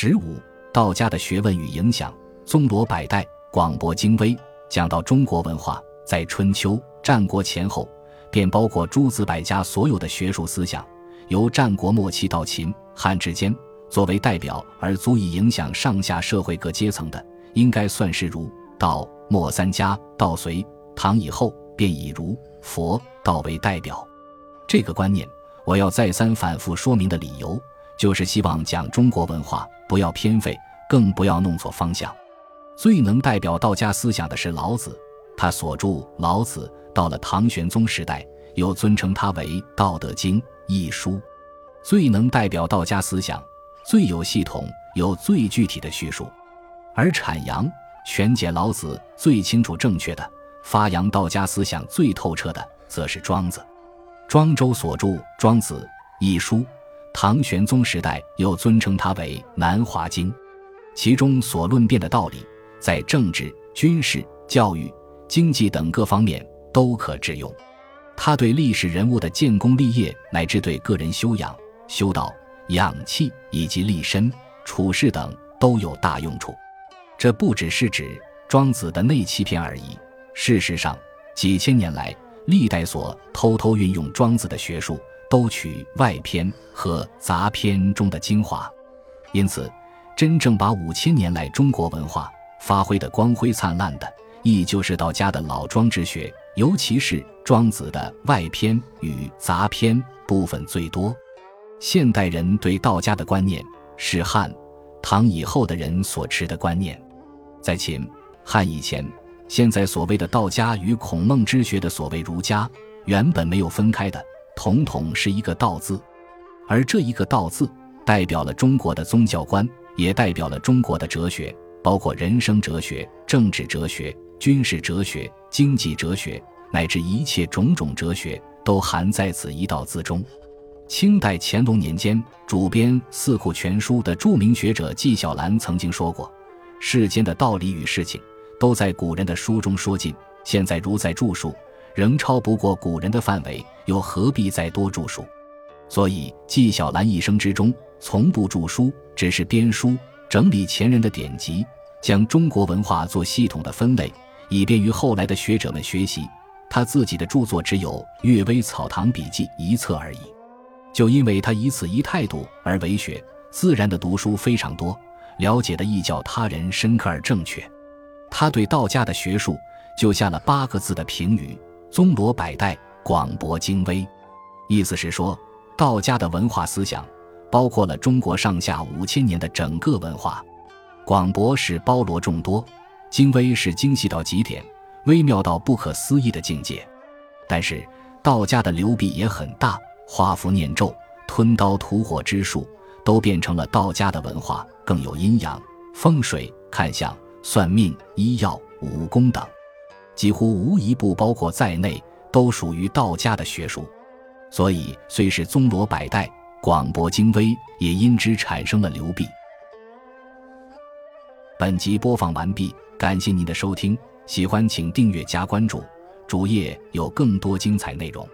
十五，道家的学问与影响，宗罗百代，广博精微。讲到中国文化，在春秋战国前后，便包括诸子百家所有的学术思想，由战国末期到秦汉之间，作为代表而足以影响上下社会各阶层的，应该算是儒、道、墨三家。到隋唐以后，便以儒、佛、道为代表。这个观念，我要再三反复说明的理由，就是希望讲中国文化不要偏废，更不要弄错方向。最能代表道家思想的是老子，他所著《老子》到了唐玄宗时代，又尊称他为《道德经》一书。最能代表道家思想，最有系统、有最具体的叙述。而阐扬、全解老子最清楚正确的、发扬道家思想最透彻的，则是庄子。庄周所著《庄子》一书，唐玄宗时代又尊称他为《南华经》，其中所论辩的道理。在政治、军事、教育、经济等各方面都可致用。他对历史人物的建功立业，乃至对个人修养、修道、养气以及立身处世等都有大用处。这不只是指庄子的内七篇而已。事实上，几千年来，历代所偷偷运用庄子的学术，都取外篇和杂篇中的精华。因此，真正把五千年来中国文化。发挥的光辉灿烂的，亦就是道家的老庄之学，尤其是庄子的外篇与杂篇部分最多。现代人对道家的观念是汉、唐以后的人所持的观念，在秦、汉以前，现在所谓的道家与孔孟之学的所谓儒家，原本没有分开的，统统是一个道字，而这一个道字，代表了中国的宗教观，也代表了中国的哲学。包括人生哲学、政治哲学、军事哲学、经济哲学，乃至一切种种哲学，都含在此一道字中。清代乾隆年间，主编《四库全书》的著名学者纪晓岚曾经说过：“世间的道理与事情，都在古人的书中说尽。现在如在著述，仍超不过古人的范围，又何必再多著述？”所以，纪晓岚一生之中从不著书，只是编书。整理前人的典籍，将中国文化做系统的分类，以便于后来的学者们学习。他自己的著作只有《阅微草堂笔记》一册而已。就因为他以此一态度而为学，自然的读书非常多，了解的亦较他人深刻而正确。他对道家的学术就下了八个字的评语：宗罗百代，广博精微。意思是说，道家的文化思想。包括了中国上下五千年的整个文化，广博是包罗众多，精微是精细到极点，微妙到不可思议的境界。但是道家的流弊也很大，画符念咒、吞刀吐火之术，都变成了道家的文化，更有阴阳、风水、看相、算命、医药、武功等，几乎无一不包括在内，都属于道家的学术。所以虽是宗罗百代。广博精微，也因之产生了流弊。本集播放完毕，感谢您的收听，喜欢请订阅加关注，主页有更多精彩内容。